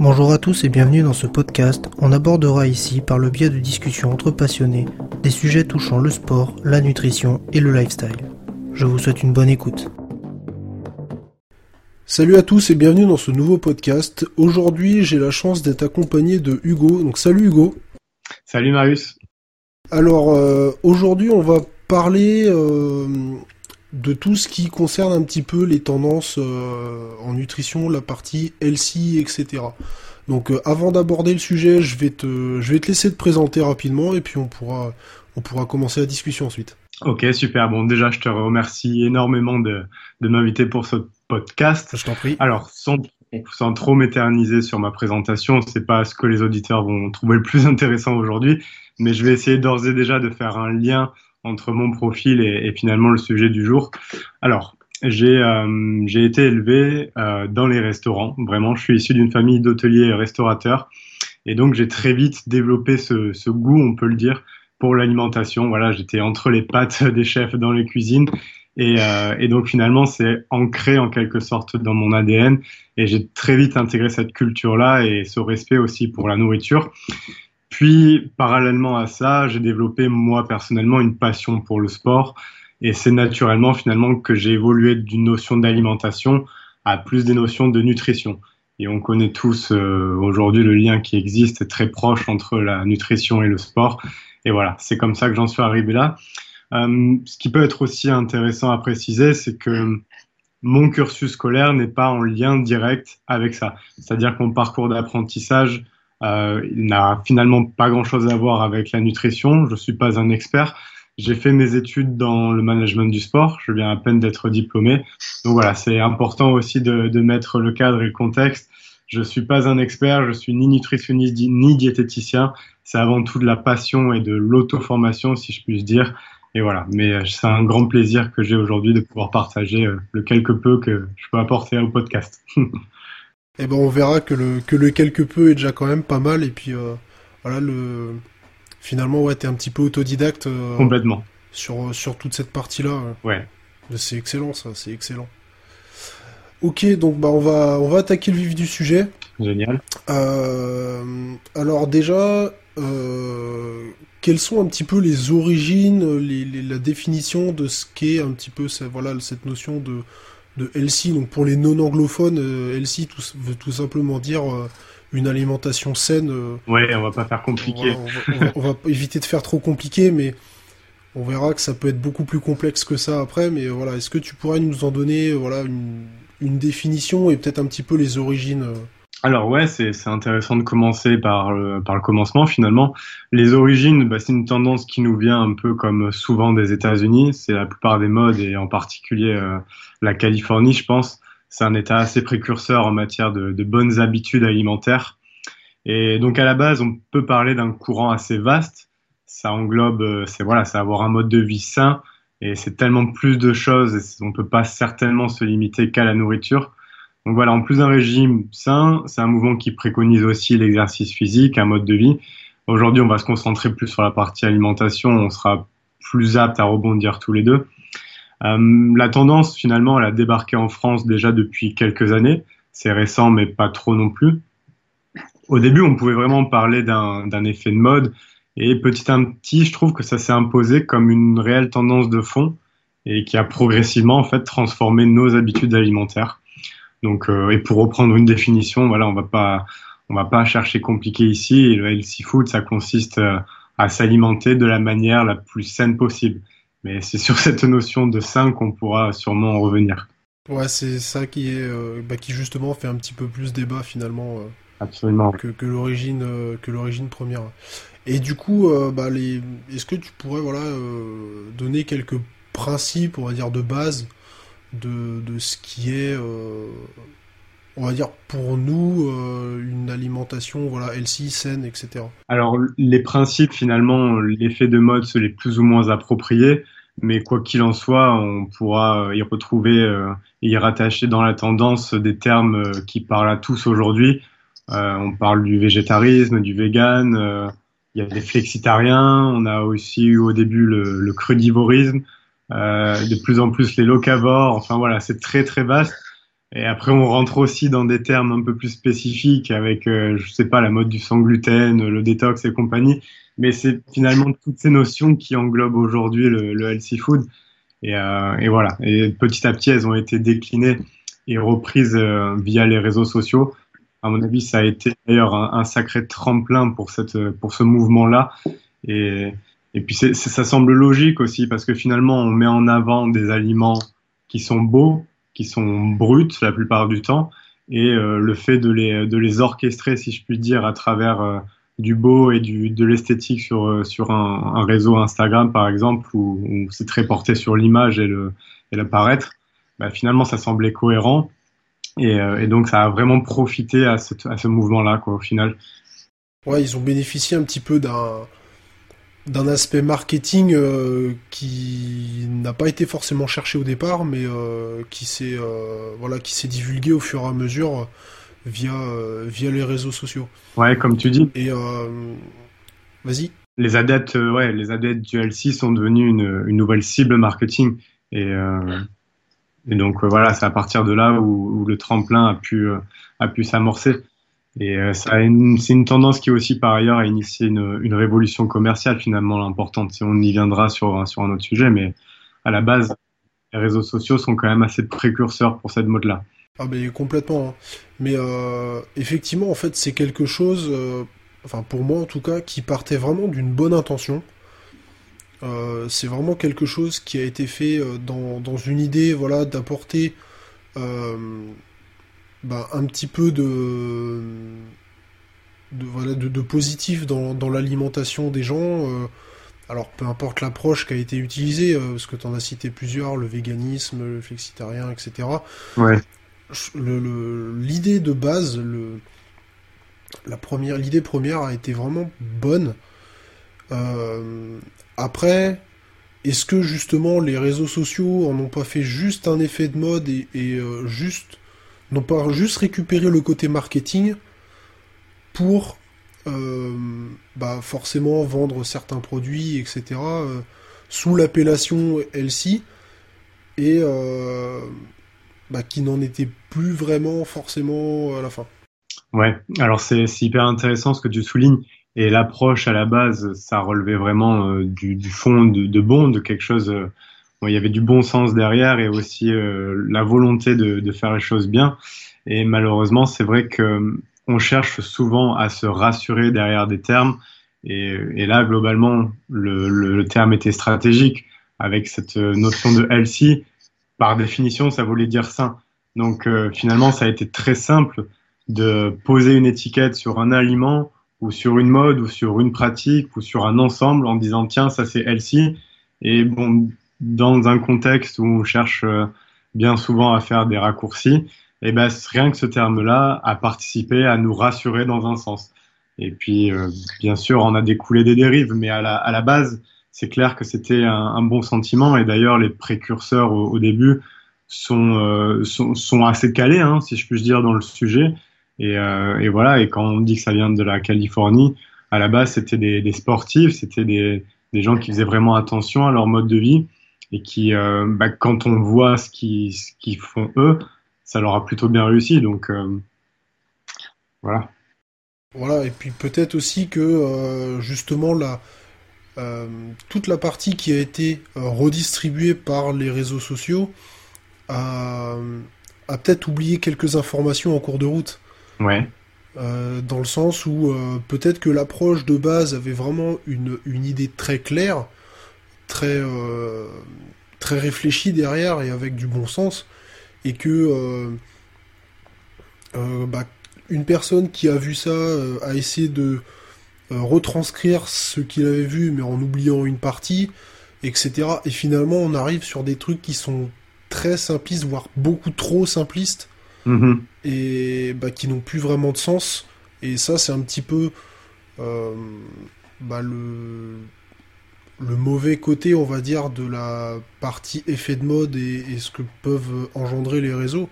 Bonjour à tous et bienvenue dans ce podcast. On abordera ici, par le biais de discussions entre passionnés, des sujets touchant le sport, la nutrition et le lifestyle. Je vous souhaite une bonne écoute. Salut à tous et bienvenue dans ce nouveau podcast. Aujourd'hui, j'ai la chance d'être accompagné de Hugo. Donc salut Hugo. Salut Marius. Alors euh, aujourd'hui, on va parler euh, de tout ce qui concerne un petit peu les tendances euh, en nutrition, la partie LC, etc. Donc avant d'aborder le sujet, je vais te, je vais te laisser te présenter rapidement et puis on pourra, on pourra commencer la discussion ensuite. Ok, super. Bon, déjà, je te remercie énormément de, de m'inviter pour ce podcast. Je t'en prie. Alors, sans, sans trop m'éterniser sur ma présentation, c'est pas ce que les auditeurs vont trouver le plus intéressant aujourd'hui, mais je vais essayer d'ores et déjà de faire un lien entre mon profil et, finalement le sujet du jour. Alors, j'ai euh, été élevé euh, dans les restaurants. Vraiment, je suis issu d'une famille d'hôteliers restaurateurs, et donc j'ai très vite développé ce, goût, on peut le dire, pour l'alimentation. Voilà, j'étais entre les pattes des chefs dans les cuisines. Euh, et donc finalement, c'est ancré en quelque sorte dans mon ADN. Et j'ai très vite intégré cette culture-là et ce respect aussi pour la nourriture. Puis, parallèlement à ça, j'ai développé moi personnellement une passion pour le sport. Et c'est naturellement finalement que j'ai évolué d'une notion d'alimentation à plus des notions de nutrition. Et on connaît tous euh, aujourd'hui le lien qui existe très proche entre la nutrition et le sport. Et voilà, c'est comme ça que j'en suis arrivé là. Euh, ce qui peut être aussi intéressant à préciser, c'est que mon cursus scolaire n'est pas en lien direct avec ça. C'est-à-dire que mon parcours d'apprentissage euh, n'a finalement pas grand-chose à voir avec la nutrition. Je suis pas un expert. J'ai fait mes études dans le management du sport. Je viens à peine d'être diplômé. Donc voilà, c'est important aussi de, de, mettre le cadre et le contexte. Je suis pas un expert, je suis ni nutritionniste ni diététicien. C'est avant tout de la passion et de l'auto-formation, si je puis dire. Et voilà, mais euh, c'est un grand plaisir que j'ai aujourd'hui de pouvoir partager euh, le quelque peu que je peux apporter au podcast. Eh ben on verra que le que le quelque peu est déjà quand même pas mal et puis euh, voilà le finalement ouais t'es un petit peu autodidacte euh, complètement sur sur toute cette partie là. Ouais. C'est excellent ça, c'est excellent. Ok donc bah on va on va attaquer le vif du sujet. Génial. Euh, alors déjà euh, quelles sont un petit peu les origines, les, les, la définition de ce qu'est un petit peu voilà cette notion de de LC. Donc pour les non-anglophones, euh, LC tout, veut tout simplement dire euh, une alimentation saine. Euh, ouais, on va pas faire compliqué. On va, on, va, on va, éviter de faire trop compliqué, mais on verra que ça peut être beaucoup plus complexe que ça après. Mais voilà, est-ce que tu pourrais nous en donner voilà une, une définition et peut-être un petit peu les origines alors ouais, c'est intéressant de commencer par le, par le commencement finalement. Les origines, bah, c'est une tendance qui nous vient un peu comme souvent des États-Unis. C'est la plupart des modes et en particulier euh, la Californie, je pense. C'est un État assez précurseur en matière de, de, bonnes habitudes alimentaires. Et donc à la base, on peut parler d'un courant assez vaste. Ça englobe, euh, c'est voilà, c'est avoir un mode de vie sain et c'est tellement plus de choses. Et on peut pas certainement se limiter qu'à la nourriture. Donc voilà, en plus d'un régime sain, c'est un mouvement qui préconise aussi l'exercice physique, un mode de vie. Aujourd'hui, on va se concentrer plus sur la partie alimentation, on sera plus apte à rebondir tous les deux. Euh, la tendance, finalement, elle a débarqué en France déjà depuis quelques années. C'est récent, mais pas trop non plus. Au début, on pouvait vraiment parler d'un effet de mode. Et petit à petit, je trouve que ça s'est imposé comme une réelle tendance de fond et qui a progressivement, en fait, transformé nos habitudes alimentaires. Donc, euh, et pour reprendre une définition, voilà, on va pas, on va pas chercher compliqué ici. Et le healthy food, ça consiste euh, à s'alimenter de la manière la plus saine possible. Mais c'est sur cette notion de sain qu'on pourra sûrement en revenir. Ouais, c'est ça qui est, euh, bah, qui justement fait un petit peu plus débat finalement. Euh, Absolument. Que, que l'origine, que l'origine première. Et du coup, bah, les, est-ce que tu pourrais, voilà, donner quelques principes, on va dire, de base de, de ce qui est, euh, on va dire pour nous, euh, une alimentation voilà, healthy, saine, etc. Alors les principes finalement, l'effet de mode se les plus ou moins appropriés, mais quoi qu'il en soit, on pourra y retrouver euh, et y rattacher dans la tendance des termes euh, qui parlent à tous aujourd'hui. Euh, on parle du végétarisme, du vegan, euh, il y a des flexitariens, on a aussi eu au début le, crudivorisme, euh, de plus en plus les locavores. Enfin voilà, c'est très très vaste. Et après, on rentre aussi dans des termes un peu plus spécifiques avec, euh, je sais pas, la mode du sans gluten, le détox et compagnie. Mais c'est finalement toutes ces notions qui englobent aujourd'hui le, le, healthy food. Et, euh, et, voilà. Et petit à petit, elles ont été déclinées et reprises euh, via les réseaux sociaux. À mon avis, ça a été d'ailleurs un, un, sacré tremplin pour cette, pour ce mouvement-là. Et, et puis, ça semble logique aussi parce que finalement, on met en avant des aliments qui sont beaux, qui sont brutes la plupart du temps, et euh, le fait de les, de les orchestrer, si je puis dire, à travers euh, du beau et de l'esthétique sur, euh, sur un, réseau Instagram, par exemple, où, c'est très porté sur l'image et le, et le paraître, bah, finalement, ça semblait cohérent. Et, donc, ça a vraiment profité à ce, à ce mouvement-là, quoi, au final. Ouais, ils ont bénéficié un petit peu d'un d'un aspect marketing euh, qui n'a pas été forcément cherché au départ, mais euh, qui s'est euh, voilà qui s'est divulgué au fur et à mesure via via les réseaux sociaux. Ouais, comme tu dis. Et vas-y. Les adeptes, ouais, les adeptes du LC sont devenus une, une nouvelle cible marketing et et donc voilà, c'est à partir de là où, où le tremplin a pu a pu s'amorcer. Et euh, c'est une tendance qui aussi par ailleurs a initié une, révolution commerciale finalement importante. Si on y viendra sur, sur un autre sujet, mais à la base, les réseaux sociaux sont quand même assez précurseurs pour cette mode-là. Ah mais complètement. Hein. Mais euh, effectivement, en fait, c'est quelque chose, euh, enfin pour moi en tout cas, qui partait vraiment d'une bonne intention. C'est vraiment quelque chose qui a été fait dans, dans une idée, voilà, d'apporter bah, un petit peu de, de, voilà, de, de positif dans, dans l'alimentation des gens. Euh, alors peu importe l'approche qui a été utilisée, euh, parce que tu en as cité plusieurs, le véganisme, le flexitarien, etc. Ouais. L'idée de base, le, la première, l'idée première a été vraiment bonne. Euh, après, est-ce que justement les réseaux sociaux en ont pas fait juste un effet de mode et, et euh, juste n'ont pas juste récupéré le côté marketing pour euh, bah forcément vendre certains produits, etc., euh, sous l'appellation LC, et euh, bah, qui n'en était plus vraiment forcément à la fin. Ouais, alors c'est hyper intéressant ce que tu soulignes. Et l'approche à la base, ça relevait vraiment du, fond de, de, bon, de quelque chose Bon, il y avait du bon sens derrière et aussi euh, la volonté de, de, faire les choses bien. Et malheureusement, c'est vrai que on cherche souvent à se rassurer derrière des termes. Et, et là, globalement, le, le, le, terme était stratégique avec cette notion de healthy. Par définition, ça voulait dire sain. Donc euh, finalement, ça a été très simple de poser une étiquette sur un aliment ou sur une mode ou sur une pratique ou sur un ensemble en disant tiens, ça c'est healthy. Et bon, dans un contexte où on cherche euh, bien souvent à faire des raccourcis, et eh ben rien que ce terme-là a participé à nous rassurer dans un sens. Et puis, euh, bien sûr, on a découlé des dérives, mais à la, à la base, c'est clair que c'était un, un, bon sentiment. Et d'ailleurs, les précurseurs au, au début sont, euh, sont, sont, assez calés, hein, si je puis dire, dans le sujet. Et, euh, et, voilà. Et quand on dit que ça vient de la Californie, à la base, c'était des, des sportifs, c'était des, des gens qui faisaient vraiment attention à leur mode de vie et qui, euh, bah, quand on voit ce qu'ils ce font eux, ça leur a plutôt bien réussi. Donc euh, voilà. Voilà, et puis peut-être aussi que euh, justement la, toute la partie qui a été redistribuée par les réseaux sociaux a, a peut-être oublié quelques informations en cours de route. Ouais. Dans le sens où peut-être que l'approche de base avait vraiment une, une idée très claire, très, euh, très réfléchi derrière et avec du bon sens, et que euh, euh, bah, une personne qui a vu ça a essayé de retranscrire ce qu'il avait vu, mais en oubliant une partie, etc. Et finalement, on arrive sur des trucs qui sont très simplistes, voire beaucoup trop simplistes, mmh. et bah, qui n'ont plus vraiment de sens. Et ça, c'est un petit peu bah, le le mauvais côté, on va dire, de la partie effet de mode et, ce que peuvent engendrer les réseaux,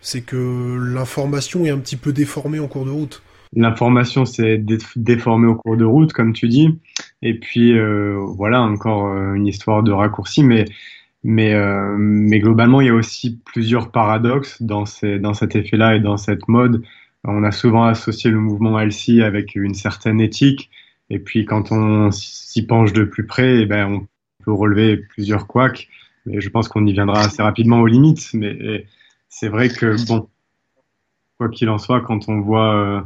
c'est que l'information est un petit peu déformée en cours de route. L'information s'est déformée au cours de route, comme tu dis. Et puis, euh, voilà, encore euh, une histoire de raccourci. Mais Mais, euh, mais globalement, il y a aussi plusieurs paradoxes dans, ces, dans cet effet-là et dans cette mode. On a souvent associé le mouvement LC avec une certaine éthique. Et puis, quand on s'y penche de plus près, eh ben, on peut relever plusieurs couacs. Mais je pense qu'on y viendra assez rapidement aux limites. Mais c'est vrai que, bon, quoi qu'il en soit, quand on voit euh,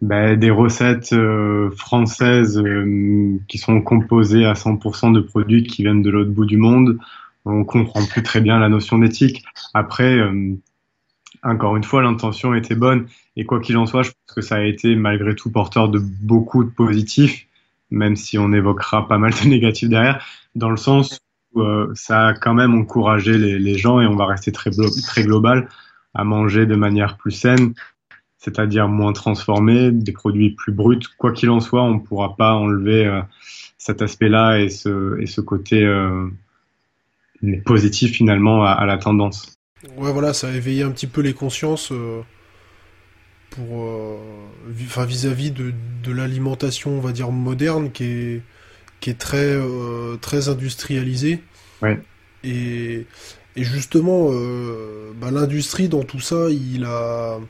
ben, des recettes euh, françaises euh, qui sont composées à 100% de produits qui viennent de l'autre bout du monde, on comprend plus très bien la notion d'éthique. Après, encore une fois, l'intention était bonne et quoi qu'il en soit, je pense que ça a été malgré tout porteur de beaucoup de positifs, même si on évoquera pas mal de négatifs derrière, dans le sens où euh, ça a quand même encouragé les, gens et on va rester très, très global à manger de manière plus saine, c'est-à-dire moins transformé, des produits plus bruts. Quoi qu'il en soit, on ne pourra pas enlever euh, cet aspect-là et ce, et ce côté euh, positif finalement à, la tendance. Ouais, voilà, ça a éveillé un petit peu les consciences euh, pour, euh, enfin, vis-à-vis de, de l'alimentation, on va dire moderne, qui est, qui est très, euh, très industrialisée. Ouais. Et, et justement, euh, bah, l'industrie dans tout ça, il a,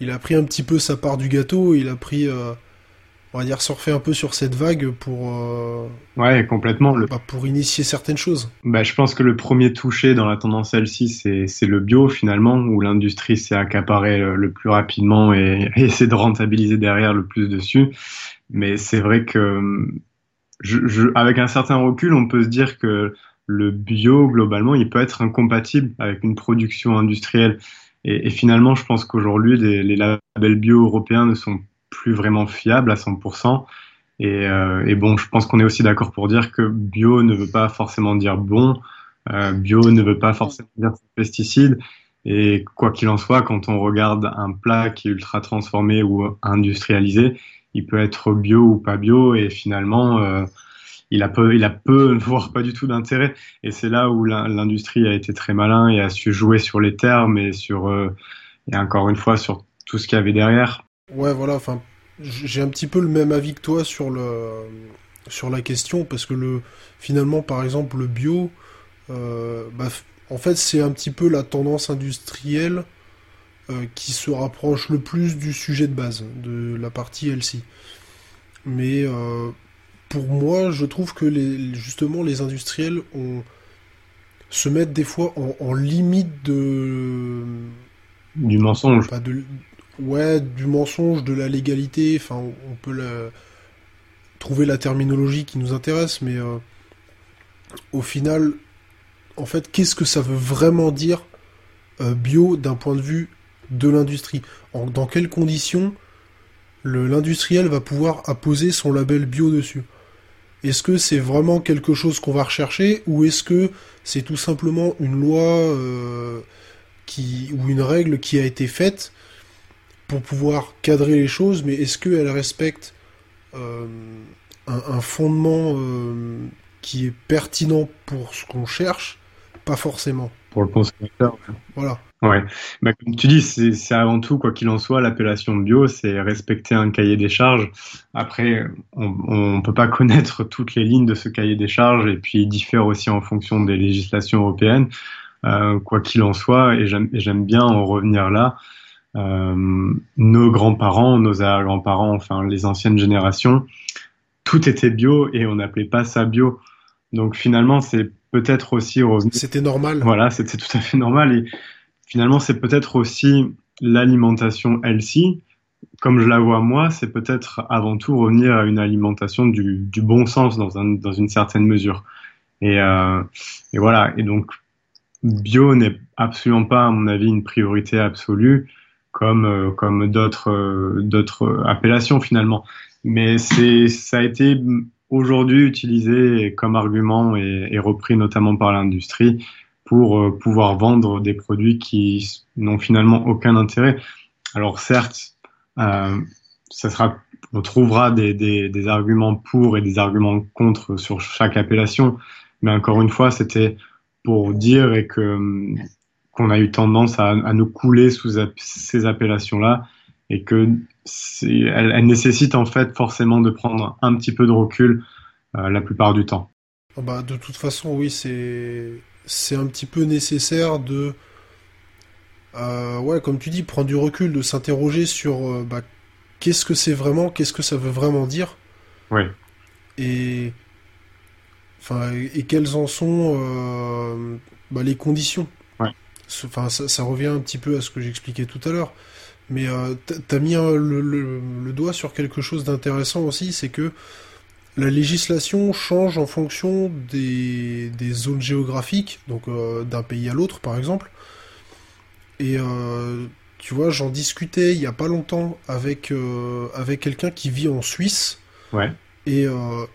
il a pris un petit peu sa part du gâteau. Il a pris euh, on va dire surfer un peu sur cette vague pour euh, ouais complètement. Le... bah, pour initier certaines choses. Bah, je pense que le premier touché dans la tendance celle-ci c'est le bio finalement où l'industrie s'est accaparée le, le, plus rapidement et, et essaie de rentabiliser derrière le plus dessus. Mais c'est vrai que je, je, avec un certain recul on peut se dire que le bio globalement il peut être incompatible avec une production industrielle. Et, et finalement je pense qu'aujourd'hui les, les labels bio européens ne sont plus vraiment fiable à 100%. Et, euh, et bon, je pense qu'on est aussi d'accord pour dire que bio ne veut pas forcément dire bon, euh, bio ne veut pas forcément dire pesticide. Et quoi qu'il en soit, quand on regarde un plat qui est ultra transformé ou industrialisé, il peut être bio ou pas bio, et finalement, euh, il a peu, il a peu, voire pas du tout d'intérêt. Et c'est là où l'industrie a été très malin et a su jouer sur les termes et sur, euh, et encore une fois, sur tout ce qu'il y avait derrière. Ouais, voilà, enfin, j'ai un petit peu le même avis que toi sur, le, sur la question, parce que le, finalement, par exemple, le bio, euh, bah, en fait, c'est un petit peu la tendance industrielle euh, qui se rapproche le plus du sujet de base, de la partie LC. Mais euh, pour moi, je trouve que les, justement, les industriels ont, se mettent des fois en, en limite de... Du mensonge. De, ouais, du mensonge, de la légalité, enfin, on peut trouver la terminologie qui nous intéresse, mais euh, au final, en fait, qu'est-ce que ça veut vraiment dire euh, bio d'un point de vue de l'industrie? Dans quelles conditions l'industriel va pouvoir apposer son label bio dessus? Est-ce que c'est vraiment quelque chose qu'on va rechercher ou est-ce que c'est tout simplement une loi euh, ou une règle qui a été faite pour pouvoir cadrer les choses, mais est-ce qu'elle respecte euh, un, un, fondement euh, qui est pertinent pour ce qu'on cherche? Pas forcément. Pour le consommateur. Voilà. Ouais. Bah, comme tu dis, c'est avant tout, quoi qu'il en soit, l'appellation bio, c'est respecter un cahier des charges. Après, on ne peut pas connaître toutes les lignes de ce cahier des charges et puis il diffère aussi en fonction des législations européennes. Euh, quoi qu'il en soit, et j'aime bien en revenir là, nos grands-parents, nos arrière-grands-parents, enfin les anciennes générations, tout était bio et on n'appelait pas ça bio. Donc finalement, c'est peut-être aussi revenu. C'était normal. Voilà, c'était tout à fait normal. Et finalement, c'est peut-être aussi l'alimentation healthy. Comme je la vois moi, c'est peut-être avant tout revenir à une alimentation du, du bon sens dans, un, dans, une certaine mesure. Et, euh, et voilà. Et donc, bio n'est absolument pas, à mon avis, une priorité absolue comme euh, comme d'autres euh, d'autres appellations finalement. Mais c'est ça a été aujourd'hui utilisé comme argument et, et, repris notamment par l'industrie pour euh, pouvoir vendre des produits qui n'ont finalement aucun intérêt. Alors certes, euh, ça sera, on trouvera des, des, des, arguments pour et des arguments contre sur chaque appellation, mais encore une fois, c'était pour dire et que qu'on a eu tendance à, à, nous couler sous ces appellations-là et que elles nécessitent en fait forcément de prendre un petit peu de recul euh, la plupart du temps. Ah bah, de toute façon, oui, c'est c'est un petit peu nécessaire de euh, ouais, comme tu dis, prendre du recul, de s'interroger sur euh, bah, qu'est-ce que c'est vraiment, qu'est-ce que ça veut vraiment dire. Oui. Et enfin et quelles en sont bah, les conditions. Enfin, ça, ça, revient un petit peu à ce que j'expliquais tout à l'heure. Mais euh, t'as mis le, le, le, doigt sur quelque chose d'intéressant aussi, c'est que la législation change en fonction des, des zones géographiques, donc euh, d'un pays à l'autre par exemple. Et euh, tu vois, j'en discutais il y a pas longtemps avec, euh, avec quelqu'un qui vit en Suisse. Ouais. Et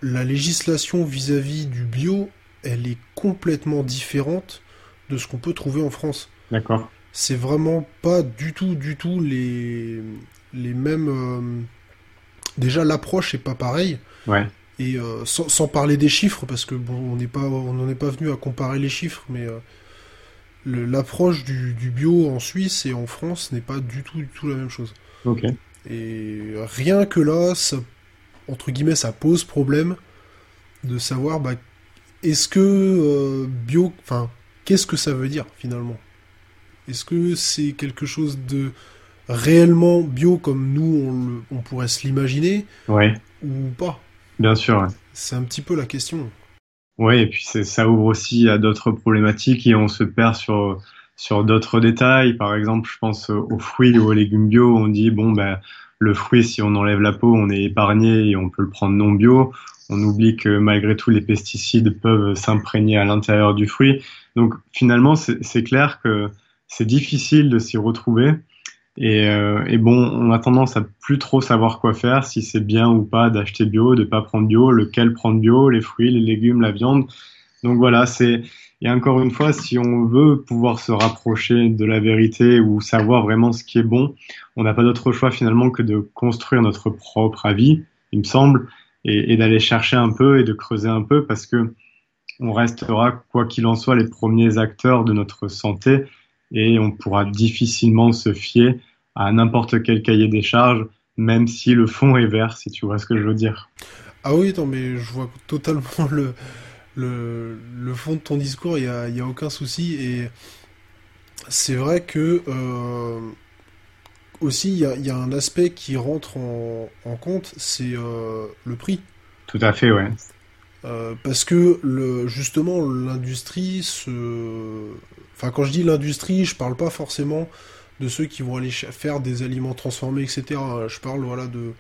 la législation vis-à-vis du bio, elle est complètement différente de ce qu'on peut trouver en France. D'accord. C'est vraiment pas du tout, du tout les, les mêmes. Euh, déjà, l'approche est pas pareille. Ouais. Et euh, sans, sans, parler des chiffres, parce que bon, on n'est pas, on n'en est pas venu à comparer les chiffres, mais euh, l'approche du, du, bio en Suisse et en France n'est pas du tout, du tout la même chose. Ok. Et rien que là, ça entre guillemets, ça pose problème de savoir bah, est-ce que euh, bio, enfin, qu'est-ce que ça veut dire finalement? Est-ce que c'est quelque chose de réellement bio comme nous on, le, on pourrait se l'imaginer? Ouais. ou pas? Bien sûr. Ouais. C'est un petit peu la question. Oui, et puis ça ouvre aussi à d'autres problématiques et on se perd sur sur d'autres détails. Par exemple, je pense aux fruits ou aux légumes bio. On dit bon ben le fruit, si on enlève la peau, on est épargné et on peut le prendre non bio. On oublie que malgré tout, les pesticides peuvent s'imprégner à l'intérieur du fruit. Donc finalement, c'est clair que c'est difficile de s'y retrouver. Et, euh, et, bon, on a tendance à plus trop savoir quoi faire, si c'est bien ou pas d'acheter bio, de pas prendre bio, lequel prendre bio, les fruits, les légumes, la viande. Donc voilà, c'est et encore une fois, si on veut pouvoir se rapprocher de la vérité ou savoir vraiment ce qui est bon, on n'a pas d'autre choix finalement que de construire notre propre avis, il me semble, et, d'aller chercher un peu et de creuser un peu parce que on restera, quoi qu'il en soit, les premiers acteurs de notre santé et on pourra difficilement se fier à n'importe quel cahier des charges, même si le fond est vert, si tu vois ce que je veux dire. Ah oui, non, mais je vois totalement le, le, le fond de ton discours, il n'y a, y a, aucun souci. Et c'est vrai que euh, aussi, il y a, y a, un aspect qui rentre en, en compte, c'est euh, le prix. Tout à fait, ouais. Euh, parce que le, justement, l'industrie se. Enfin, quand je dis l'industrie, je parle pas forcément de ceux qui vont aller faire des aliments transformés, etc. Je parle, voilà, de.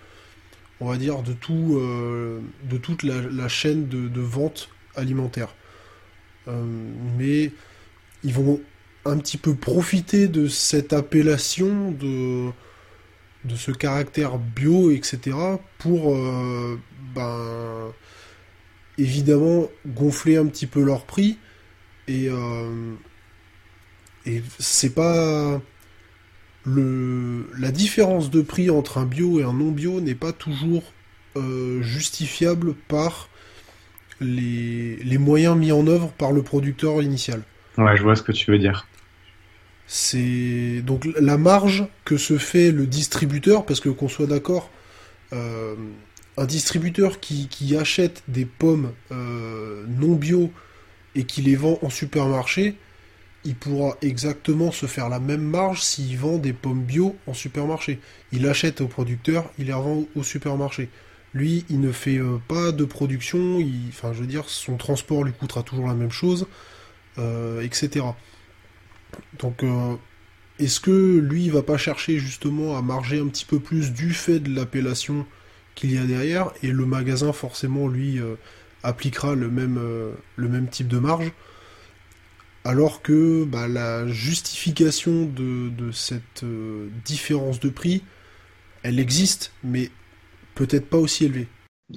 On va dire de tout, euh, de toute la, la chaîne de, de, vente alimentaire. Euh, mais ils vont un petit peu profiter de cette appellation, de, de ce caractère bio, etc., pour euh, ben, évidemment gonfler un petit peu leur prix. Et, euh, et c'est pas. Le, la différence de prix entre un bio et un non bio n'est pas toujours justifiable par les, les, moyens mis en œuvre par le producteur initial. Ouais, je vois ce que tu veux dire. C'est donc la marge que se fait le distributeur, parce que qu'on soit d'accord, euh, un distributeur qui, qui, achète des pommes euh, non bio et qui les vend en supermarché, il pourra exactement se faire la même marge s'il vend des pommes bio en supermarché. Il achète au producteur, il les revend au supermarché. Lui, il ne fait euh, pas de production, enfin, je veux dire, son transport lui coûtera toujours la même chose, euh, etc. Donc, euh, est-ce que lui, il va pas chercher justement à marger un petit peu plus du fait de l'appellation qu'il y a derrière, et le magasin, forcément, lui, appliquera le même, type de marge, alors que bah, la justification de cette différence de prix, elle existe, mais peut-être pas aussi élevé.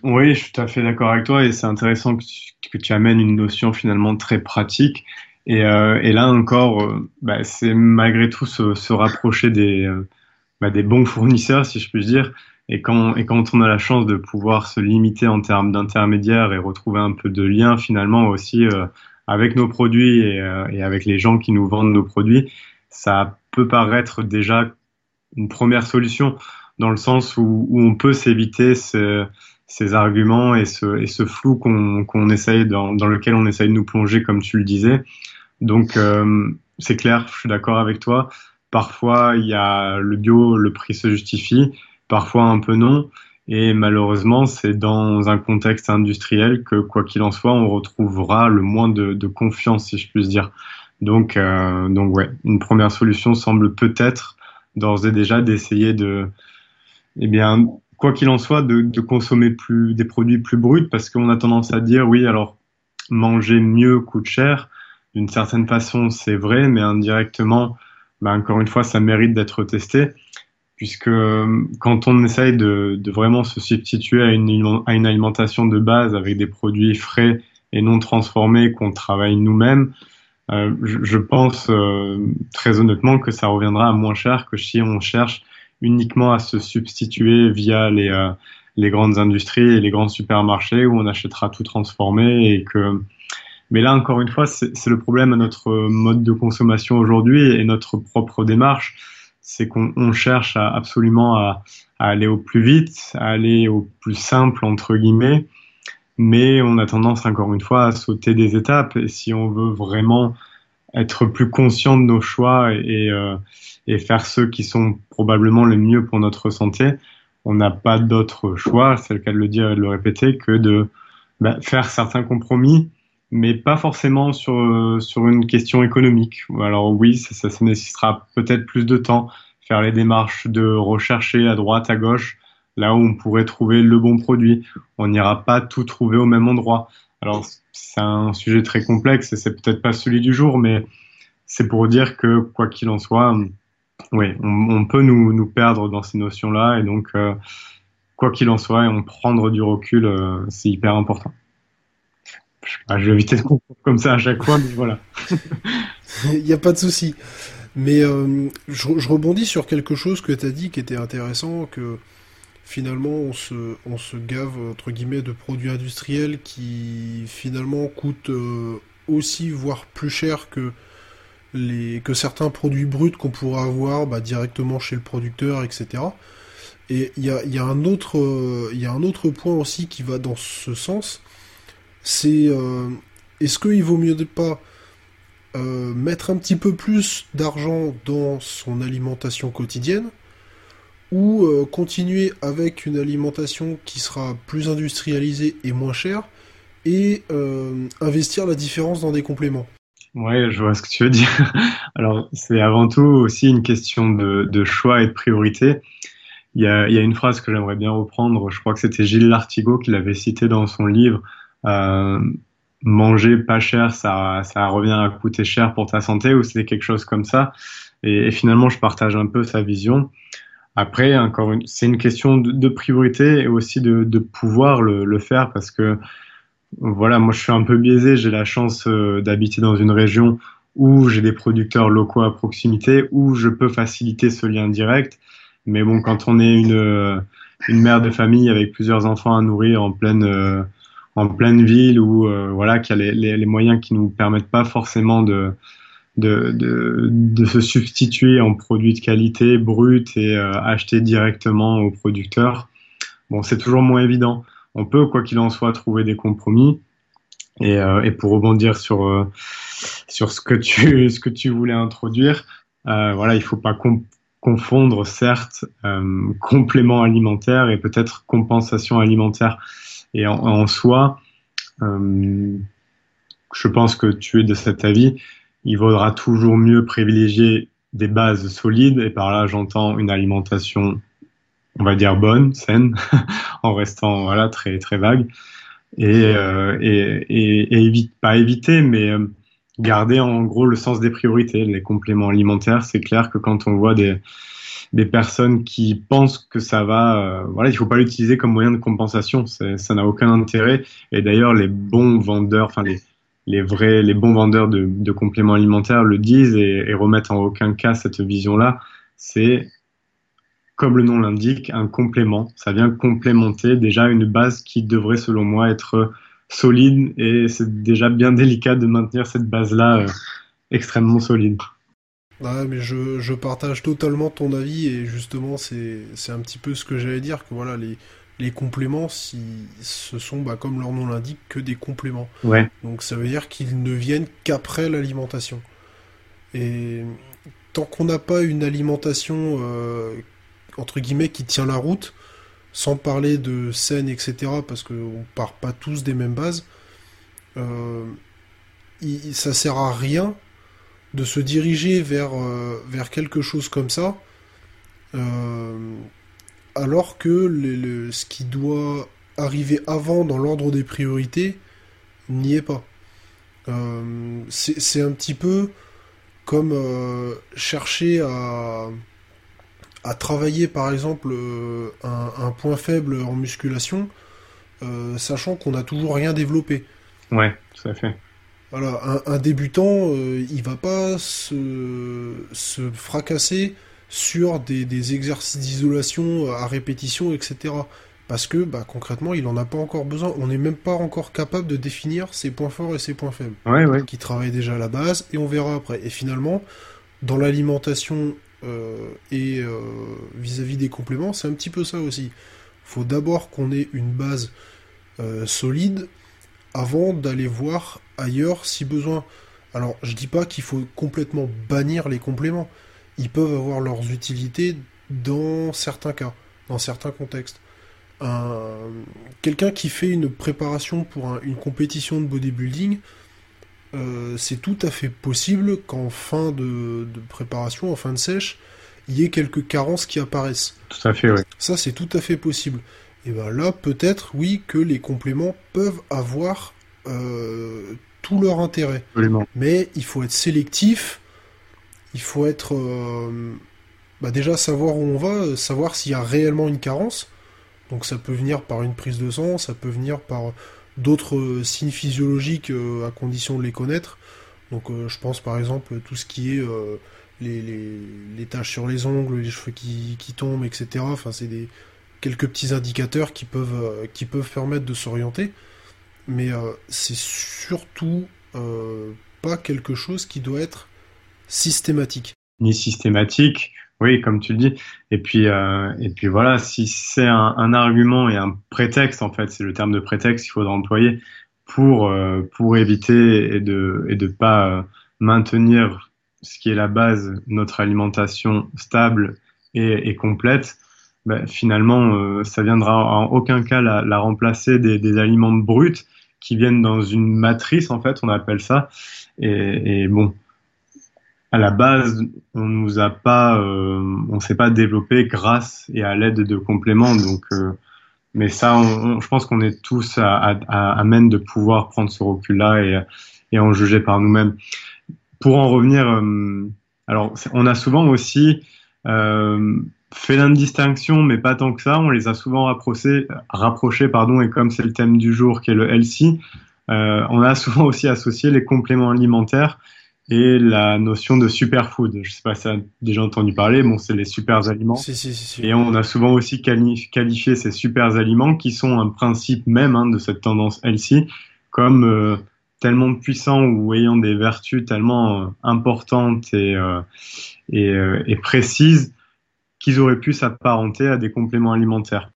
Oui, je suis tout à fait d'accord avec toi et c'est intéressant que tu, amènes une notion finalement très pratique. Et, euh, là encore, euh, bah, c'est malgré tout se, rapprocher des, euh, bah, des bons fournisseurs, si je puis dire. Et quand, et quand on a la chance de pouvoir se limiter en termes d'intermédiaires et retrouver un peu de lien finalement aussi avec nos produits et avec les gens qui nous vendent nos produits, ça peut paraître déjà une première solution dans le sens où, où on peut s'éviter ce, ces arguments et ce, et ce flou qu'on qu'on essaye dans, dans lequel on essaye de nous plonger, comme tu le disais. Donc euh, c'est clair, je suis d'accord avec toi. Parfois il y a le bio, le prix se justifie, parfois un peu non. Et malheureusement, c'est dans un contexte industriel que, quoi qu'il en soit, on retrouvera le moins de, de confiance, si je puis dire. Donc, euh, donc ouais, une première solution semble peut-être d'ores et déjà d'essayer de, eh bien, quoi qu'il en soit, de, de, consommer plus des produits plus bruts, parce qu'on a tendance à dire oui, alors manger mieux coûte cher. D'une certaine façon, c'est vrai, mais indirectement, ben, encore une fois, ça mérite d'être testé, puisque euh, quand on essaye de, de, vraiment se substituer à une, à une alimentation de base avec des produits frais et non transformés qu'on travaille nous-mêmes, euh, je, je, pense euh, très honnêtement que ça reviendra à moins cher que si on cherche uniquement à se substituer via les, euh, les grandes industries et les grands supermarchés où on achètera tout transformé et que mais là encore une fois c'est le problème à notre mode de consommation aujourd'hui et notre propre démarche. C'est qu'on cherche à, absolument à, à, aller au plus vite à aller au plus simple entre guillemets mais on a tendance encore une fois à sauter des étapes. Et si on veut vraiment être plus conscient de nos choix et, euh, et faire ceux qui sont probablement le mieux pour notre santé, on n'a pas d'autre choix, c'est le cas de le dire et de le répéter, que de bah, faire certains compromis, mais pas forcément sur, sur une question économique. Alors oui, ça, ça nécessitera peut-être plus de temps, faire les démarches de rechercher à droite, à gauche, là où on pourrait trouver le bon produit. On n'ira pas tout trouver au même endroit. Alors c'est un sujet très complexe et c'est peut-être pas celui du jour, mais c'est pour dire que quoi qu'il en soit, oui, on, peut nous, nous perdre dans ces notions-là et donc euh, quoi qu'il en soit, on prendre du recul, euh, c'est hyper important. je vais éviter de comprendre comme ça à chaque fois, mais voilà. Il n'y a pas de souci. Mais euh, je, je, rebondis sur quelque chose que tu as dit qui était intéressant, que finalement on se, on se gave entre guillemets de produits industriels qui finalement coûtent euh, aussi voire plus cher que les que certains produits bruts qu'on pourrait avoir bah, directement chez le producteur etc et il y a, un autre il y a un autre point aussi qui va dans ce sens. C'est euh, est-ce qu'il vaut mieux pas euh, mettre un petit peu plus d'argent dans son alimentation quotidienne ou euh, continuer avec une alimentation qui sera plus industrialisée et moins chère et euh, investir la différence dans des compléments. Ouais, je vois ce que tu veux dire. Alors, c'est avant tout aussi une question de, choix et de priorité. Il y a, une phrase que j'aimerais bien reprendre, je crois que c'était Gilles Lartigot qui l'avait cité dans son livre. Euh, manger pas cher, ça, revient à coûter cher pour ta santé, ou c'était quelque chose comme ça? Et, finalement, je partage un peu sa vision. Après, encore une, c'est une question de, priorité et aussi de, pouvoir le, faire parce que voilà, moi je suis un peu biaisé. J'ai la chance euh, d'habiter dans une région où j'ai des producteurs locaux à proximité, où je peux faciliter ce lien direct. Mais bon, quand on est une, euh, mère de famille avec plusieurs enfants à nourrir en pleine, euh, en pleine ville, ou euh, voilà, qui a les, les, moyens qui nous permettent pas forcément de, de, de, de, se substituer en produits de qualité bruts et euh, acheter directement aux producteurs. Bon, c'est toujours moins évident. On peut, quoi qu'il en soit, trouver des compromis. Et, euh, et pour rebondir sur euh, sur ce que tu ce que tu voulais introduire, euh, voilà, il faut pas confondre certes euh, complément alimentaire et peut-être compensation alimentaire. Et en, en soi, je pense que tu es de cet avis il vaudra toujours mieux privilégier des bases solides, et par là j'entends une alimentation, on va dire bonne, saine, en restant voilà très très vague, et, euh, et, et, et évite, pas éviter, mais euh, garder en gros le sens des priorités. Les compléments alimentaires, c'est clair que quand on voit des des personnes qui pensent que ça va, euh, voilà, il faut pas l'utiliser comme moyen de compensation, ça n'a aucun intérêt. Et d'ailleurs, les bons vendeurs, enfin les les vrais, les bons vendeurs de, compléments alimentaires le disent et, et, remettent en aucun cas cette vision-là. C'est, comme le nom l'indique, un complément. Ça vient complémenter déjà une base qui devrait, selon moi, être solide et c'est déjà bien délicat de maintenir cette base-là euh, extrêmement solide. Ouais, mais je, je, partage totalement ton avis et justement c'est un petit peu ce que j'allais dire que voilà les les compléments, si, ce sont, bah, comme leur nom l'indique, que des compléments. Ouais. Donc ça veut dire qu'ils ne viennent qu'après l'alimentation. Et tant qu'on n'a pas une alimentation, euh, entre guillemets, qui tient la route, sans parler de scène, etc., parce qu'on part pas tous des mêmes bases, euh, il, ça sert à rien de se diriger vers, euh, vers quelque chose comme ça, euh, alors que le, le- ce qui doit arriver avant dans l'ordre des priorités n'y est pas. Euh, c'est un petit peu comme euh, chercher à, à travailler par exemple euh, un, un point faible en musculation, sachant qu'on n'a toujours rien développé. Ouais, tout à fait. Voilà, un, un débutant, il va pas se, se fracasser sur des, des exercices d'isolation à répétition, etc. Parce que bah, concrètement, il en a pas encore besoin. On n'est même pas encore capable de définir ses points forts et ses points faibles Ouais, ouais. qui travaille déjà à la base, et on verra après. Et finalement, dans l'alimentation euh, et euh, vis-à-vis des compléments, c'est un petit peu ça aussi. faut d'abord qu'on ait une base euh, solide avant d'aller voir ailleurs si besoin. Alors, je dis pas qu'il faut complètement bannir les compléments. Ils peuvent avoir leurs utilités dans certains cas, dans certains contextes. Un- Quelqu'un qui fait une préparation pour un- une compétition de bodybuilding, euh, c'est tout à fait possible qu'en fin de, de préparation, en fin de sèche, il y ait quelques carences qui apparaissent. Tout à fait, ouais. Ça, c'est tout à fait possible. Et ben là, peut-être, oui, que les compléments peuvent avoir euh, tout leur intérêt. Absolument. Mais il faut être sélectif. Il faut être. euh, bah déjà, savoir où on va, euh, savoir s'il y a réellement une carence. Donc, ça peut venir par une prise de sang, ça peut venir par d'autres euh, signes physiologiques à condition de les connaître. Donc, je pense par exemple tout ce qui est les, taches sur les ongles, les cheveux qui, tombent, etc. Enfin, c'est des quelques petits indicateurs qui peuvent, permettre de s'orienter. Mais c'est surtout pas quelque chose qui doit être systématique. Ni systématique, oui, comme tu le dis. Et puis, euh, et puis voilà, si c'est un, argument et un prétexte, en fait, c'est le terme de prétexte qu'il faudra employer pour, euh, pour éviter et de, et de pas euh, maintenir ce qui est la base, notre alimentation stable et, complète, ben, finalement, ça viendra en aucun cas la, la remplacer des, aliments bruts qui viennent dans une matrice, en fait, on appelle ça. Et bon, à la base, on nous a pas, euh, on s'est pas développé grâce et à l'aide de compléments. Donc, euh, mais ça, on, on- je pense qu'on est tous à, à, à, même de pouvoir prendre ce recul-là et, et en juger par nous-mêmes. Pour en revenir, euh, alors on a souvent aussi euh, fait une distinction, mais pas tant que ça. On les a souvent rapprochés, rapprochés, pardon, et comme c'est le thème du jour qui est le healthy, euh, on a souvent aussi associé les compléments alimentaires et la notion de superfood. Je sais pas si tu as déjà entendu parler, bon, c'est les super aliments. Si, si, si, si. Et on a souvent aussi quali- qualifié ces super aliments qui sont un principe même hein, de cette tendance healthy comme euh, tellement puissants ou ayant des vertus tellement euh, importantes et, euh, et, euh, et précises qu'ils auraient pu s'apparenter à des compléments alimentaires.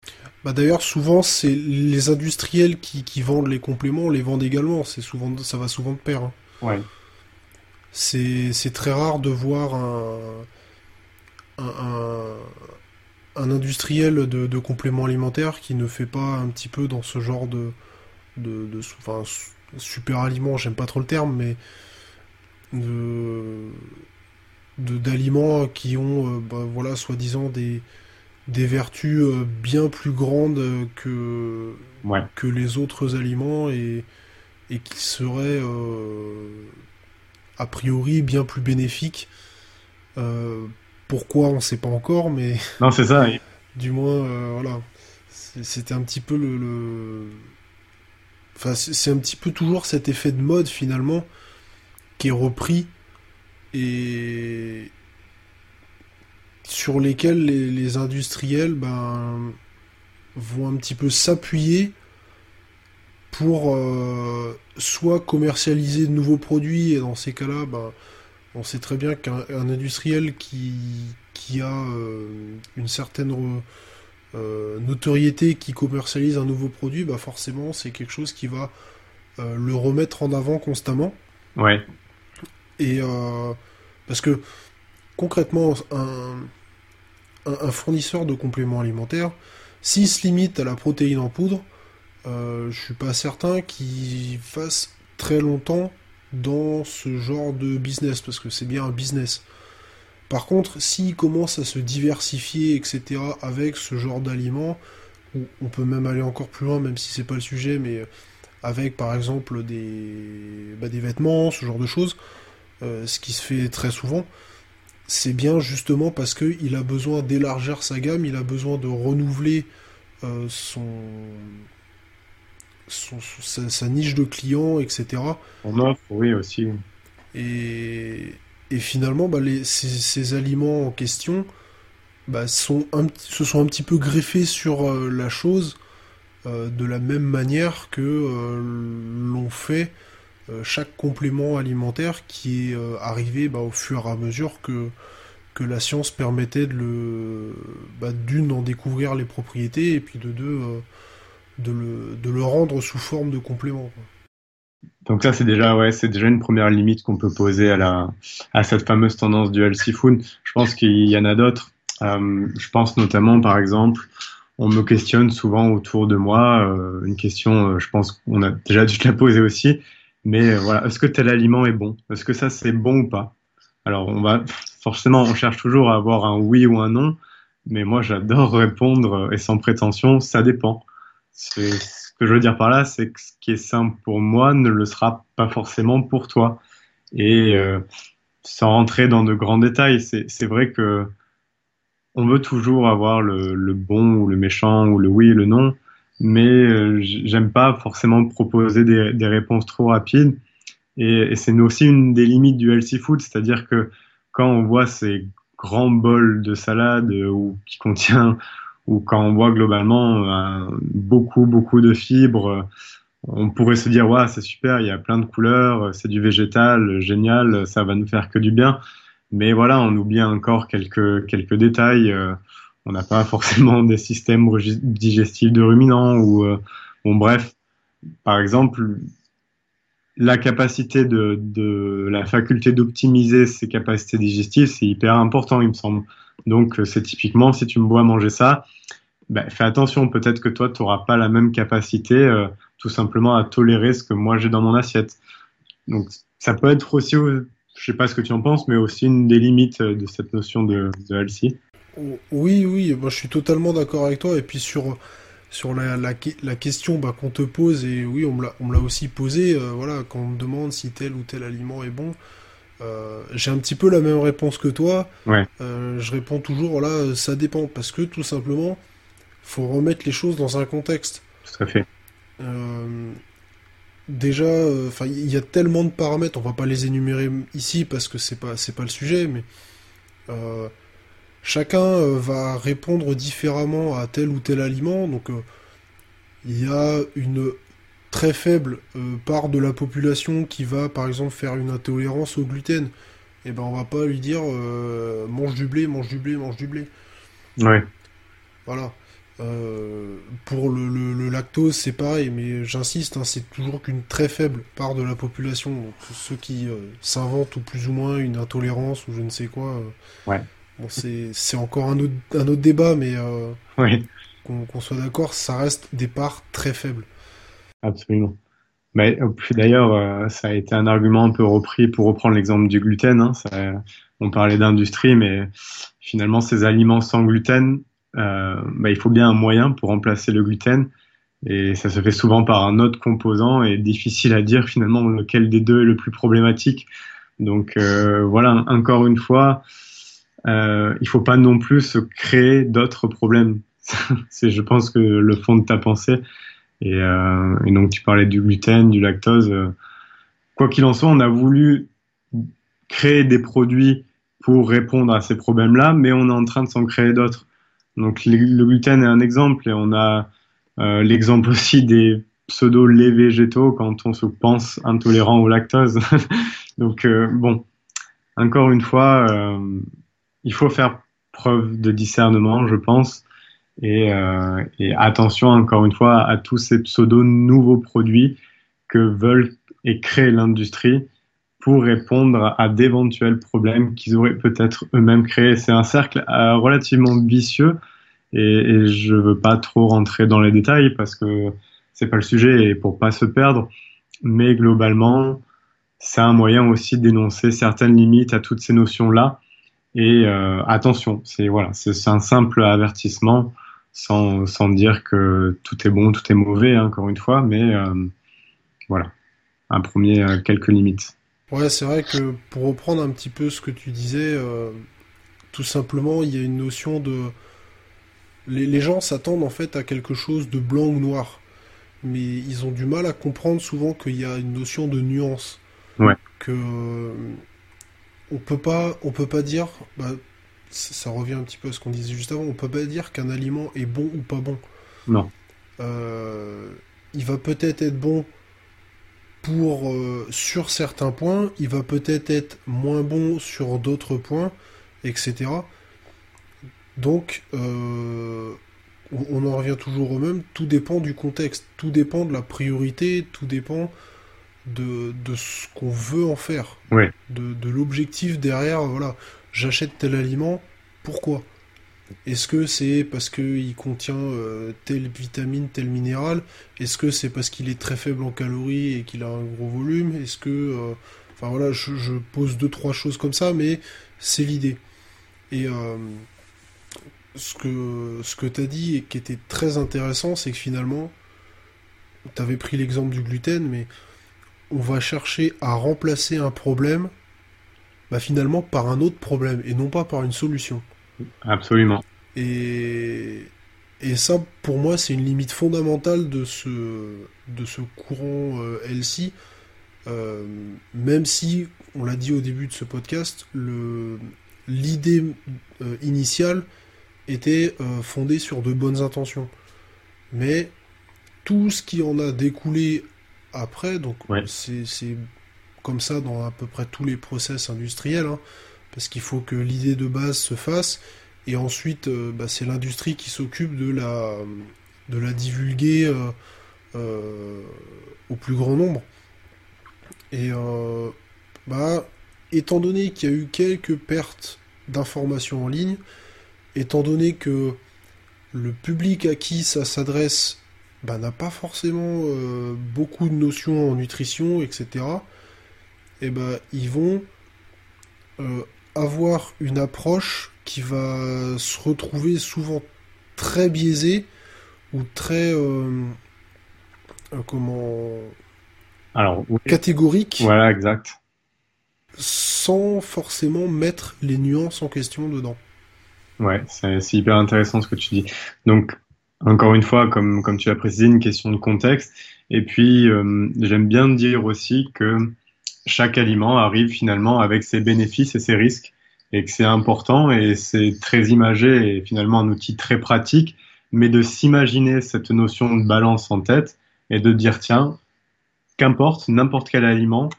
Bah d'ailleurs, souvent, c'est les industriels qui, qui vendent les compléments, les vendent également. C'est souvent, ça va souvent de pair. hein. Ouais. C'est, très rare de voir un, un, un, un industriel de, de compléments alimentaires qui ne fait pas un petit peu dans ce genre de, de, de sou- enfin, su- super aliment, j'aime pas trop le terme, mais de- d'aliments qui ont, euh, bah, voilà, soi-disant des, des vertus euh, bien plus grandes que, Ouais. que les autres aliments et, et qui seraient euh, a priori bien plus bénéfiques. Euh, pourquoi on ne sait pas encore, mais Non, c'est ça. Du moins, euh, voilà. C'était un petit peu le. le- Enfin, c'est c'est un petit peu toujours cet effet de mode finalement qui est repris et sur lesquels les, les industriels ben, vont un petit peu s'appuyer pour euh, soit commercialiser de nouveaux produits et dans ces cas-là, ben, on sait très bien qu'un un industriel qui, qui a euh, une certaine re- notoriété qui commercialise un nouveau produit, bah forcément c'est quelque chose qui va le remettre en avant constamment. Ouais. Et parce que concrètement, un, un, fournisseur de compléments alimentaires, s'il se limite à la protéine en poudre, euh, je suis pas certain qu'il fasse très longtemps dans ce genre de business, parce que c'est bien un business. Par contre, s'il commence à se diversifier, etc., avec ce genre d'aliments, on peut même aller encore plus loin, même si c'est pas le sujet, mais avec par exemple des, bah, des vêtements, ce genre de choses, euh, ce qui se fait très souvent, c'est bien justement parce qu'il a besoin d'élargir sa gamme, il a besoin de renouveler euh, son, sa, niche de clients, etc. On offre, oui, aussi. Et, finalement, bah, ces, aliments en question bah, sont se sont un petit peu greffés sur euh, la chose euh, de la même manière que l'ont fait euh, chaque complément alimentaire qui est euh, arrivé bah, au fur et à mesure que, que la science permettait de le bah, d'une d'en découvrir les propriétés et puis de deux euh, de, le, rendre sous forme de complément. Donc ça c'est déjà ouais c'est déjà une première limite qu'on peut poser à la à cette fameuse tendance du healthy food. Je pense qu'il y en a d'autres. je pense notamment par exemple on me questionne souvent autour de moi une question je pense qu'on a déjà dû te la poser aussi mais euh, voilà, est-ce que tel aliment est bon? Est-ce que ça c'est bon ou pas? Alors on va forcément, on cherche toujours à avoir un oui ou un non, mais moi j'adore répondre euh, et sans prétention, ça dépend. Ce que je veux dire par là, c'est que ce qui est simple pour moi ne le sera pas forcément pour toi. Et euh, sans rentrer dans de grands détails, c'est vrai que on veut toujours avoir le, bon ou le méchant ou le oui et le non mais euh, j'aime pas forcément proposer des, des réponses trop rapides. Et, et c'est aussi une des limites du healthy food, c'est-à-dire que quand on voit ces grands bols de salade euh, ou qui contient ou quand on voit globalement euh, beaucoup beaucoup de fibres, on pourrait se dire ouais c'est super, il y a plein de couleurs, c'est du végétal, génial, ça va nous faire que du bien. Mais voilà, on oublie encore quelques quelques détails on n'a pas forcément des systèmes digestifs de ruminants ou euh, bon bref par exemple la capacité de, la faculté d'optimiser ses capacités digestives c'est hyper important il me semble donc euh, c'est typiquement si tu me vois manger ça ben, fais attention peut-être que toi tu n'auras pas la même capacité euh, tout simplement à tolérer ce que moi j'ai dans mon assiette donc ça peut être aussi je sais pas ce que tu en penses mais aussi une des limites de cette notion de, de oui, oui, moi je suis totalement d'accord avec toi. Et puis sur, sur la, la, question bah, qu'on te pose, et oui, on me l'a aussi posé, euh, voilà, quand on me demande si tel ou tel aliment est bon, euh, j'ai un petit peu la même réponse que toi. Euh, je réponds toujours, voilà, ça dépend, parce que tout simplement, faut remettre les choses dans un contexte. Tout à fait. déjà, enfin, il y a tellement de paramètres, on va pas les énumérer ici parce que c'est pas, c'est pas le sujet, mais chacun euh, va répondre différemment à tel ou tel aliment. Donc euh, il y a une très faible euh, part de la population qui va par exemple faire une intolérance au gluten. Et eh ben on va pas lui dire mange du blé, mange du blé, mange du blé. Ouais. Voilà. pour le, lactose, c'est pareil, mais j'insiste, hein, c'est toujours qu'une très faible part de la population. Donc, ceux qui s'inventent ou plus ou moins une intolérance ou je ne sais quoi, ouais. Bon, c'est encore un autre, un autre débat, mais euh, qu'on soit d'accord, ça reste des parts très faibles. Absolument. Mais d'ailleurs, euh, ça a été un argument un peu repris pour reprendre l'exemple du gluten. Hein, ça, on parlait d'industrie, mais finalement, ces aliments sans gluten, euh, bah, il faut bien un moyen pour remplacer le gluten. Et ça se fait souvent par un autre composant et difficile à dire finalement lequel des deux est le plus problématique. Donc euh, voilà, encore une fois, euh, il faut pas non plus se créer d'autres problèmes. c'est, je pense, que le fond de ta pensée. Et, euh, et donc, tu parlais du gluten, du lactose. Euh, quoi qu'il en soit, on a voulu créer des produits pour répondre à ces problèmes-là, mais on est en train de s'en créer d'autres. Donc, le gluten est un exemple, et on a euh, l'exemple aussi des pseudo-laits végétaux quand on se pense intolérant au lactose. donc, euh, bon, encore une fois, euh, il faut faire preuve de discernement, je pense. Et, euh, et, attention encore une fois à tous ces pseudo nouveaux produits que veulent et créent l'industrie pour répondre à d'éventuels problèmes qu'ils auraient peut-être eux-mêmes créés. C'est un cercle euh, relativement vicieux et, je veux pas trop rentrer dans les détails parce que c'est pas le sujet et pour pas se perdre. Mais globalement, c'est un moyen aussi d'énoncer certaines limites à toutes ces notions-là. Et euh, attention, c'est voilà, c'est un simple avertissement sans, sans dire que tout est bon, tout est mauvais, hein, encore une fois, mais euh, voilà, un premier euh, quelques limites. Ouais, c'est vrai que pour reprendre un petit peu ce que tu disais, euh, tout simplement, il y a une notion de. Les, les gens s'attendent en fait à quelque chose de blanc ou noir, mais ils ont du mal à comprendre souvent qu'il y a une notion de nuance. Ouais. Que on peut pas, on peut pas dire, bah, ça, ça revient un petit peu à ce qu'on disait juste avant, on peut pas dire qu'un aliment est bon ou pas bon. Non. Euh, il va peut-être être bon pour euh, sur certains points, il va peut-être être moins bon sur d'autres points, etc. Donc, euh, on, on en revient toujours au même. Tout dépend du contexte, tout dépend de la priorité, tout dépend de, de ce qu'on veut en faire, Ouais. de, de l'objectif derrière. Voilà, j'achète tel aliment, pourquoi? Est-ce que c'est parce qu'il contient euh, telle vitamine, tel minéral? Est-ce que c'est parce qu'il est très faible en calories et qu'il a un gros volume? Est-ce que... euh, Enfin voilà, je, pose deux, trois choses comme ça, mais c'est l'idée. Et euh, ce que, ce que tu as dit et qui était très intéressant, c'est que finalement, tu avais pris l'exemple du gluten, mais on va chercher à remplacer un problème bah, finalement par un autre problème et non pas par une solution. Absolument. Et, et ça, pour moi, c'est une limite fondamentale de ce, de ce courant euh, LC. Euh, même si, on l'a dit au début de ce podcast, le, l'idée euh, initiale était fondée sur de bonnes intentions. Mais tout ce qui en a découlé après, donc Ouais. c'est comme ça dans à peu près tous les process industriels, hein, parce qu'il faut que l'idée de base se fasse, et ensuite euh, bah, c'est l'industrie qui s'occupe de la, de la divulguer euh, euh, au plus grand nombre. Et bah, étant donné qu'il y a eu quelques pertes d'informations en ligne, étant donné que le public à qui ça s'adresse bah, n'a pas forcément beaucoup de notions en nutrition, etc., et ben ils vont euh, avoir une approche qui va se retrouver souvent très biaisée ou très euh, euh, comment Alors, oui. catégorique voilà, exact. sans forcément mettre les nuances en question dedans. Ouais, c'est hyper intéressant ce que tu dis. Donc, encore une fois, comme, comme tu l'as précisé, une question de contexte. Et puis, j'aime bien dire aussi que chaque aliment arrive finalement avec ses bénéfices et ses risques, et que c'est important et c'est très imagé et finalement un outil très pratique, mais de s'imaginer cette notion de balance en tête et de dire, tiens, qu'importe, n'importe quel aliment,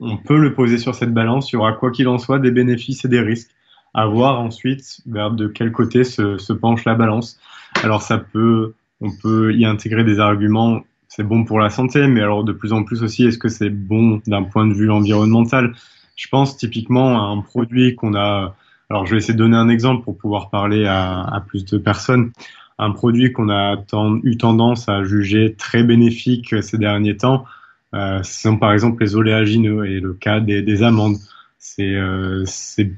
on peut le poser sur cette balance, il y aura quoi qu'il en soit des bénéfices et des risques à voir ensuite de quel côté se, se penche la balance. Alors ça peut, on peut y intégrer des arguments, c'est bon pour la santé, mais alors de plus en plus aussi, est-ce que c'est bon d'un point de vue environnemental? Je pense typiquement à un produit qu'on a, alors je vais essayer de donner un exemple pour pouvoir parler à, plus de personnes. Un produit qu'on a eu tendance à juger très bénéfique ces derniers temps, euh, ce sont par exemple les oléagineux et le cas des, des amandes. C'est euh,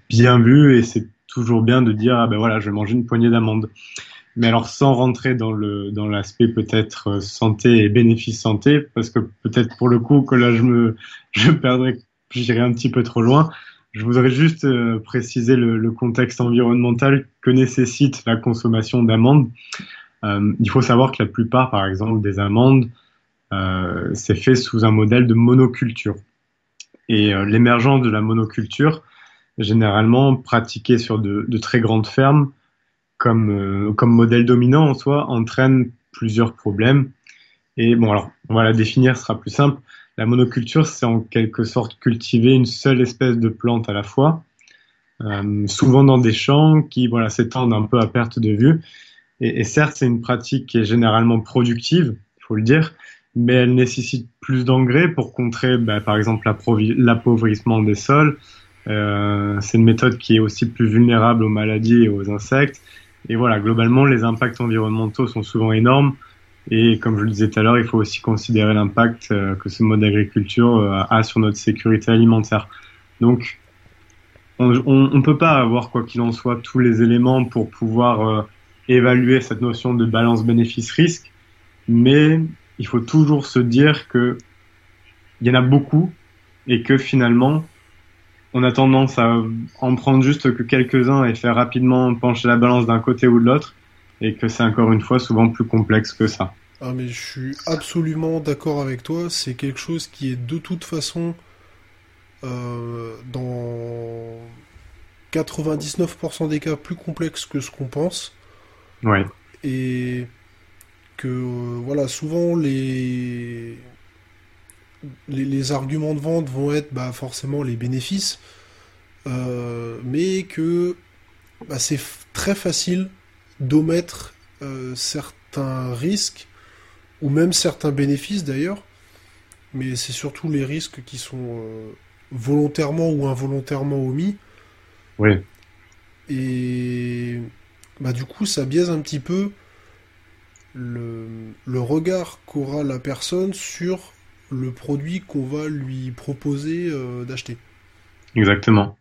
bien vu et c'est toujours bien de dire ah ben voilà je vais manger une poignée d'amandes mais alors sans rentrer dans le dans l'aspect peut-être euh, santé et bénéfice santé parce que peut-être pour le coup que là je me je perdrais j'irais un petit peu trop loin je voudrais juste euh, préciser le, le contexte environnemental que nécessite la consommation d'amandes. Euh, il faut savoir que la plupart par exemple des amandes euh, c'est fait sous un modèle de monoculture. Et euh, l'émergence de la monoculture, généralement pratiquée sur de, de très grandes fermes, comme, euh, comme modèle dominant en soi, entraîne plusieurs problèmes. Et bon, alors, on va la définir, ce sera plus simple. La monoculture, c'est en quelque sorte cultiver une seule espèce de plante à la fois, euh, souvent dans des champs qui voilà, s'étendent un peu à perte de vue. Et, et certes, c'est une pratique qui est généralement productive, il faut le dire, mais elle nécessite plus d'engrais pour contrer, bah, par exemple, l'appauvrissement des sols. Euh, c'est une méthode qui est aussi plus vulnérable aux maladies et aux insectes. Et voilà, globalement, les impacts environnementaux sont souvent énormes. Et comme je le disais tout à l'heure, il faut aussi considérer l'impact euh, que ce mode d'agriculture euh, a sur notre sécurité alimentaire. Donc, on ne peut pas avoir, quoi qu'il en soit, tous les éléments pour pouvoir euh, évaluer cette notion de balance bénéfice-risque, mais il faut toujours se dire que il y en a beaucoup et que finalement, on a tendance à en prendre juste que quelques-uns et faire rapidement pencher la balance d'un côté ou de l'autre, et que c'est encore une fois souvent plus complexe que ça. Ah mais je suis absolument d'accord avec toi, c'est quelque chose qui est de toute façon euh, dans 99% des cas plus complexe que ce qu'on pense. Ouais. Et que voilà, souvent les... les, arguments de vente vont être bah, forcément les bénéfices, euh, mais que bah, c'est très facile d'omettre euh, certains risques ou même certains bénéfices d'ailleurs, mais c'est surtout les risques qui sont euh, volontairement ou involontairement omis. Oui. Et bah, du coup, ça biaise un petit peu le, le regard qu'aura la personne sur le produit qu'on va lui proposer euh, d'acheter. Exactement.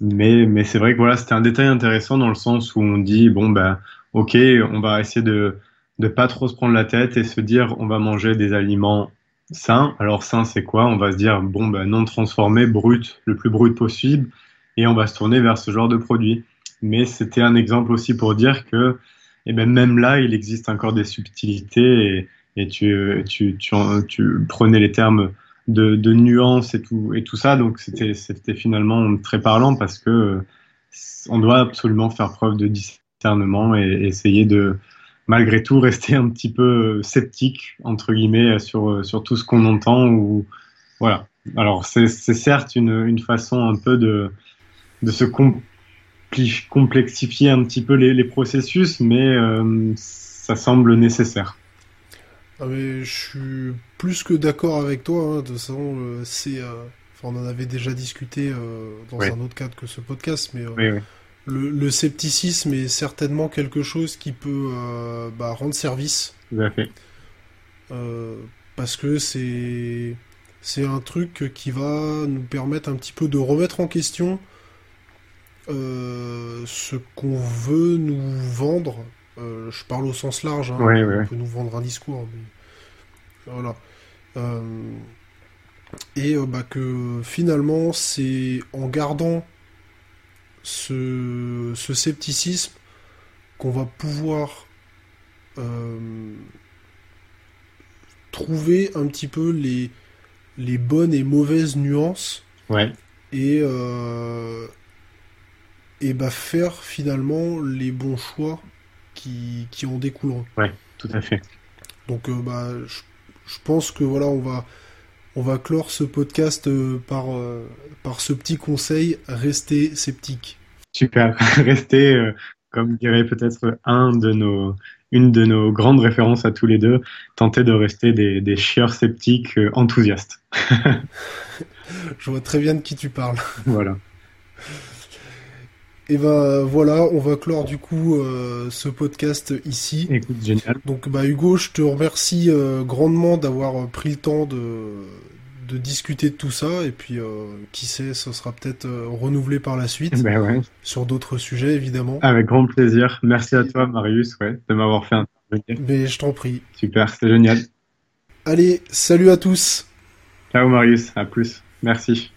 Mais, mais c'est vrai que voilà, c'était un détail intéressant dans le sens où on dit, bon, ben, ok, on va essayer de ne pas trop se prendre la tête et se dire, on va manger des aliments sains. Alors, sain, c'est quoi? On va se dire, bon, ben, non transformé, brut, le plus brut possible, et on va se tourner vers ce genre de produit. Mais c'était un exemple aussi pour dire que, et eh ben, même là, il existe encore des subtilités et tu, tu, tu, tu prenais les termes de, de, nuances et tout, et tout ça. Donc c'était, finalement très parlant parce que on doit absolument faire preuve de discernement et, essayer de, malgré tout, rester un petit peu sceptique, entre guillemets, sur, sur tout ce qu'on entend. Ou, voilà. Alors c'est, certes une, une façon un peu de, de se complexifier un petit peu les, les processus, mais euh, ça semble nécessaire. Ah mais je suis plus que d'accord avec toi. Hein. De toute façon, euh, c'est, euh, on en avait déjà discuté euh, dans un autre cadre que ce podcast, mais Le, scepticisme est certainement quelque chose qui peut bah, rendre service. parce que c'est c'est un truc qui va nous permettre un petit peu de remettre en question ce qu'on veut nous vendre euh, je parle au sens large. Hein. on peut nous vendre un discours. Voilà. Euh, et euh, bah, que finalement, c'est en gardant ce, scepticisme qu'on va pouvoir trouver un petit peu les, les bonnes et mauvaises nuances. Et, et bah faire finalement les bons choix qui, qui en découleront. Ouais, tout à fait. Donc, euh, bah, je, pense que voilà, on va, on va clore ce podcast euh, par, euh, par ce petit conseil restez sceptique. Super, restez, comme dirait peut-être un de nos, une de nos grandes références à tous les deux, tenter de rester des, des chieurs sceptiques enthousiastes. je vois très bien de qui tu parles. Voilà. Et ben voilà, on va clore du coup euh, ce podcast ici. Écoute, génial. Donc bah Hugo, je te remercie euh, grandement d'avoir euh, pris le temps de, de discuter de tout ça. Et puis qui sait, ce sera peut-être renouvelé par la suite. Ben ouais. Sur d'autres sujets évidemment. Avec grand plaisir. Merci à toi Marius ouais, de m'avoir fait intervenir. Mais je t'en prie. Super, c'était génial. Allez, salut à tous. Ciao Marius, à plus. Merci.